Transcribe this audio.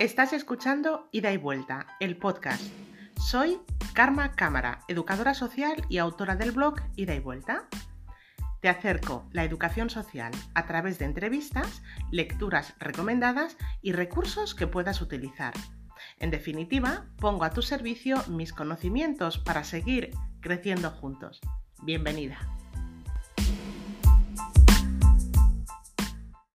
Estás escuchando Ida y Vuelta, el podcast. Soy Karma Cámara, educadora social y autora del blog Ida y Vuelta. Te acerco la educación social a través de entrevistas, lecturas recomendadas y recursos que puedas utilizar. En definitiva, pongo a tu servicio mis conocimientos para seguir creciendo juntos. Bienvenida.